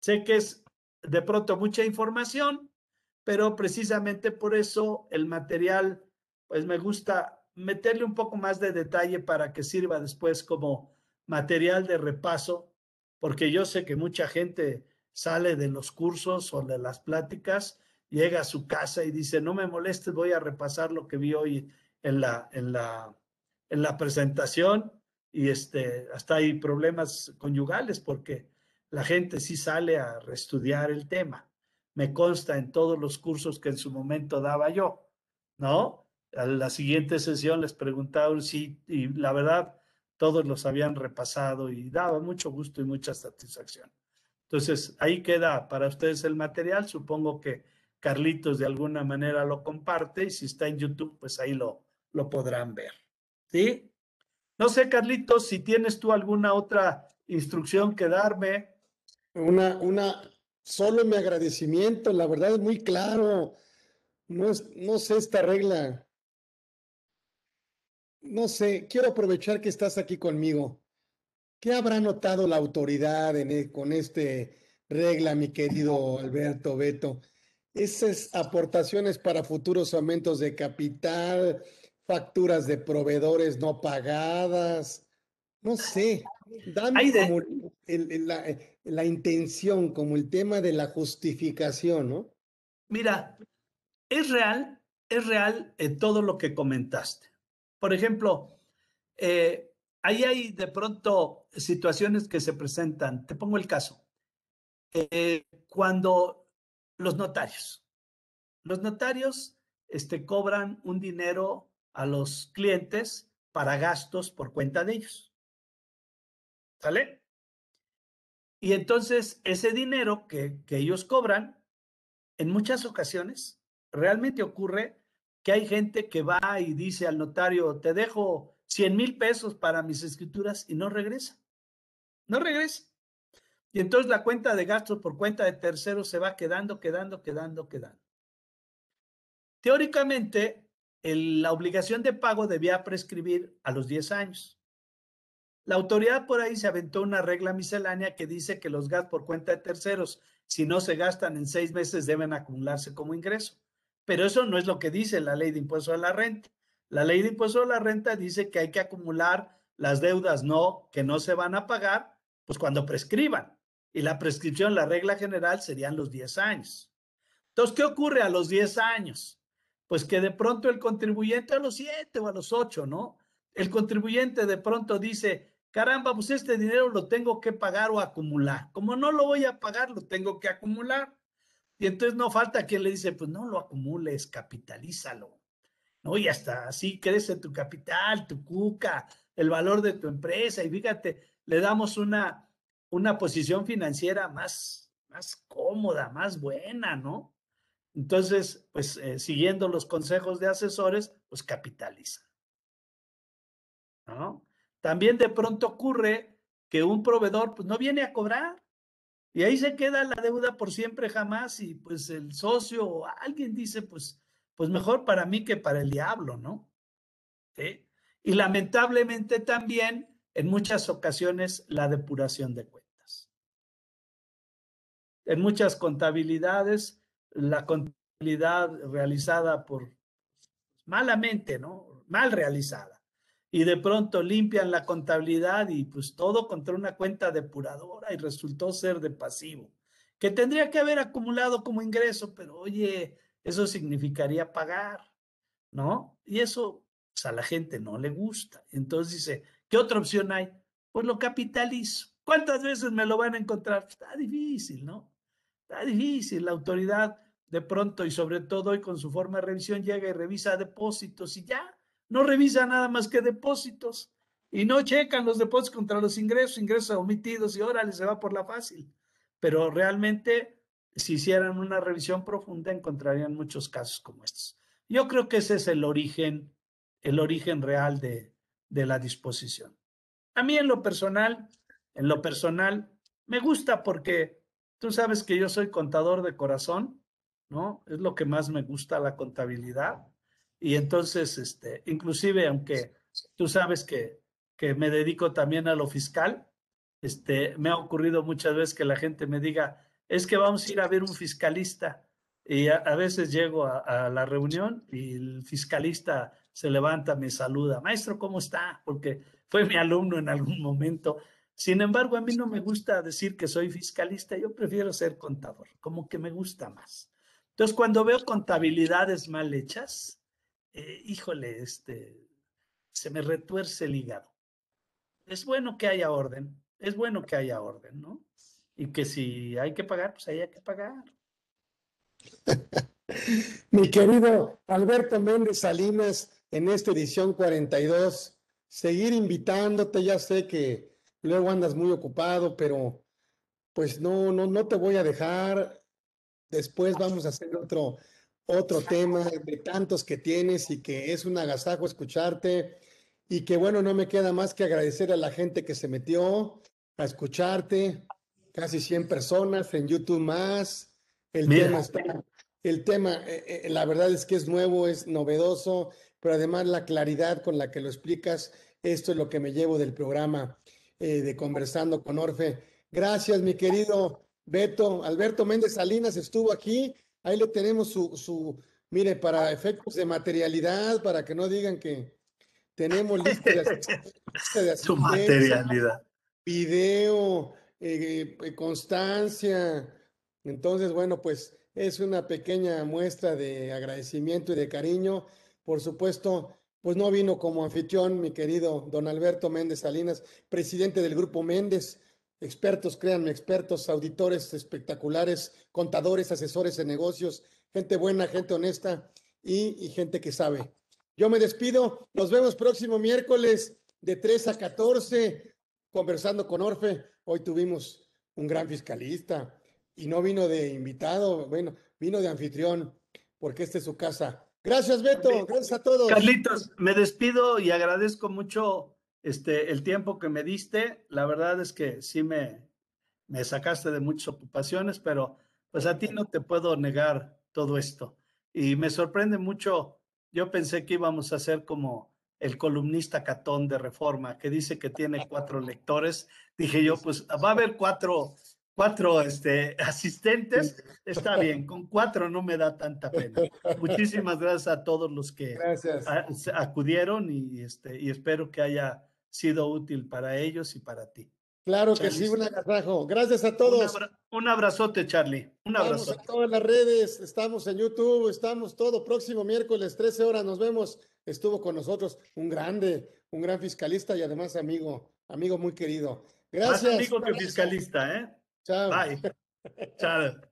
Sé que es de pronto mucha información, pero precisamente por eso el material, pues me gusta meterle un poco más de detalle para que sirva después como material de repaso, porque yo sé que mucha gente sale de los cursos o de las pláticas, llega a su casa y dice, no me molestes, voy a repasar lo que vi hoy en la, en la, en la presentación y este, hasta hay problemas conyugales porque la gente sí sale a reestudiar el tema. Me consta en todos los cursos que en su momento daba yo, ¿no? A la siguiente sesión les preguntaron si, y la verdad, todos los habían repasado y daba mucho gusto y mucha satisfacción. Entonces, ahí queda para ustedes el material. Supongo que Carlitos de alguna manera lo comparte y si está en YouTube, pues ahí lo, lo podrán ver. ¿Sí? No sé, Carlitos, si tienes tú alguna otra instrucción que darme. Una, una, solo mi agradecimiento, la verdad es muy claro. No, es, no sé esta regla. No sé, quiero aprovechar que estás aquí conmigo. ¿Qué habrá notado la autoridad en, e, con este regla, mi querido Alberto Beto? Esas aportaciones para futuros aumentos de capital, facturas de proveedores no pagadas, no sé, dame como la, la, intención, como el tema de la justificación, ¿no? Mira, es real, es real eh, todo lo que comentaste. Por ejemplo, eh, ahí hay de pronto situaciones que se presentan. Te pongo el caso. Eh, cuando los notarios, los notarios este, cobran un dinero a los clientes para gastos por cuenta de ellos. ¿Sale? Y entonces ese dinero que, que ellos cobran, en muchas ocasiones, realmente ocurre que hay gente que va y dice al notario, te dejo 100 mil pesos para mis escrituras y no regresa. No regresa. Y entonces la cuenta de gastos por cuenta de terceros se va quedando, quedando, quedando, quedando. Teóricamente, la obligación de pago debía prescribir a los 10 años. La autoridad por ahí se aventó una regla miscelánea que dice que los gastos por cuenta de terceros, si no se gastan en seis meses, deben acumularse como ingreso. Pero eso no es lo que dice la ley de impuesto a la renta. La ley de impuesto a la renta dice que hay que acumular las deudas no que no se van a pagar, pues cuando prescriban. Y la prescripción, la regla general serían los 10 años. Entonces, ¿qué ocurre a los 10 años? Pues que de pronto el contribuyente a los 7 o a los 8, ¿no? El contribuyente de pronto dice, caramba, pues este dinero lo tengo que pagar o acumular. Como no lo voy a pagar, lo tengo que acumular. Y entonces no falta quien le dice, pues no lo acumules, capitalízalo. Y hasta así crece tu capital, tu cuca, el valor de tu empresa. Y fíjate, le damos una, una posición financiera más, más cómoda, más buena, ¿no? Entonces, pues eh, siguiendo los consejos de asesores, pues capitaliza. ¿No? También de pronto ocurre que un proveedor pues no viene a cobrar y ahí se queda la deuda por siempre jamás y pues el socio o alguien dice pues pues mejor para mí que para el diablo, ¿no? Y lamentablemente también en muchas ocasiones la depuración de cuentas. En muchas contabilidades, la contabilidad realizada por malamente, ¿no? Mal realizada. Y de pronto limpian la contabilidad y pues todo contra una cuenta depuradora y resultó ser de pasivo, que tendría que haber acumulado como ingreso, pero oye, eso significaría pagar, ¿no? Y eso pues, a la gente no le gusta. Entonces dice, ¿qué otra opción hay? Pues lo capitalizo. ¿Cuántas veces me lo van a encontrar? Está difícil, ¿no? Está difícil. La autoridad de pronto y sobre todo hoy con su forma de revisión llega y revisa depósitos y ya, no revisa nada más que depósitos y no checan los depósitos contra los ingresos, ingresos omitidos y órale, se va por la fácil. Pero realmente si hicieran una revisión profunda, encontrarían muchos casos como estos. Yo creo que ese es el origen, el origen real de, de la disposición. A mí en lo personal, en lo personal, me gusta porque tú sabes que yo soy contador de corazón, ¿no? Es lo que más me gusta, la contabilidad. Y entonces, este, inclusive, aunque tú sabes que, que me dedico también a lo fiscal, Este, me ha ocurrido muchas veces que la gente me diga, es que vamos a ir a ver un fiscalista. Y a, veces llego a, la reunión y el fiscalista se levanta, me saluda, maestro, ¿cómo está? Porque fue mi alumno en algún momento. Sin embargo, a mí no me gusta decir que soy fiscalista, yo prefiero ser contador, como que me gusta más. Entonces, cuando veo contabilidades mal hechas, eh, híjole, este, se me retuerce el hígado. Es bueno que haya orden, es bueno que haya orden, ¿no? Y que si hay que pagar, pues hay que pagar. Mi querido Alberto Méndez Salinas, en esta edición 42, seguir invitándote, ya sé que luego andas muy ocupado, pero pues no, no, no te voy a dejar. Después vamos a hacer otro, otro tema de tantos que tienes y que es un agasajo escucharte y que bueno, no me queda más que agradecer a la gente que se metió a escucharte, casi 100 personas en YouTube más. El tema está, el tema, eh, eh, la verdad es que es nuevo, es novedoso, pero además la claridad con la que lo explicas, esto es lo que me llevo del programa eh, de Conversando con Orfe. Gracias, mi querido Beto. Alberto Méndez Salinas estuvo aquí. Ahí le tenemos su, su, mire, para efectos de materialidad, para que no digan que, tenemos lista de, Su materialidad. Video, eh, eh, constancia. Entonces, bueno, pues es una pequeña muestra de agradecimiento y de cariño. Por supuesto, pues no vino como anfitrión mi querido don Alberto Méndez Salinas, presidente del Grupo Méndez, expertos, créanme, expertos, auditores espectaculares, contadores, asesores de negocios, gente buena, gente honesta y gente que sabe. Yo me despido. Nos vemos próximo miércoles de 3 a 14 conversando con Orfe. Hoy tuvimos un gran fiscalista y no vino de invitado, bueno, vino de anfitrión porque esta es su casa. Gracias, Beto. Gracias a todos. Carlitos, me despido y agradezco mucho este, el tiempo que me diste. La verdad es que sí me, me sacaste de muchas ocupaciones, pero pues a ti no te puedo negar todo esto. Y me sorprende mucho yo pensé que íbamos a ser como el columnista Catón de Reforma, que dice que tiene cuatro lectores. Dije yo, pues va a haber cuatro, cuatro este, asistentes. Está bien, con cuatro no me da tanta pena. Muchísimas gracias a todos los que acudieron y, este, y espero que haya sido útil para ellos y para ti. Claro que sí, un agasajo. Gracias a todos. Un, abrazote, Charlie. Un abrazo. Estamos en todas las redes, estamos en YouTube, estamos todo. Próximo miércoles, 13 horas, nos vemos. Estuvo con nosotros un grande, un gran fiscalista y además amigo, amigo muy querido. Gracias. Más amigo que fiscalista, ¿eh? Chao. Bye. Chao.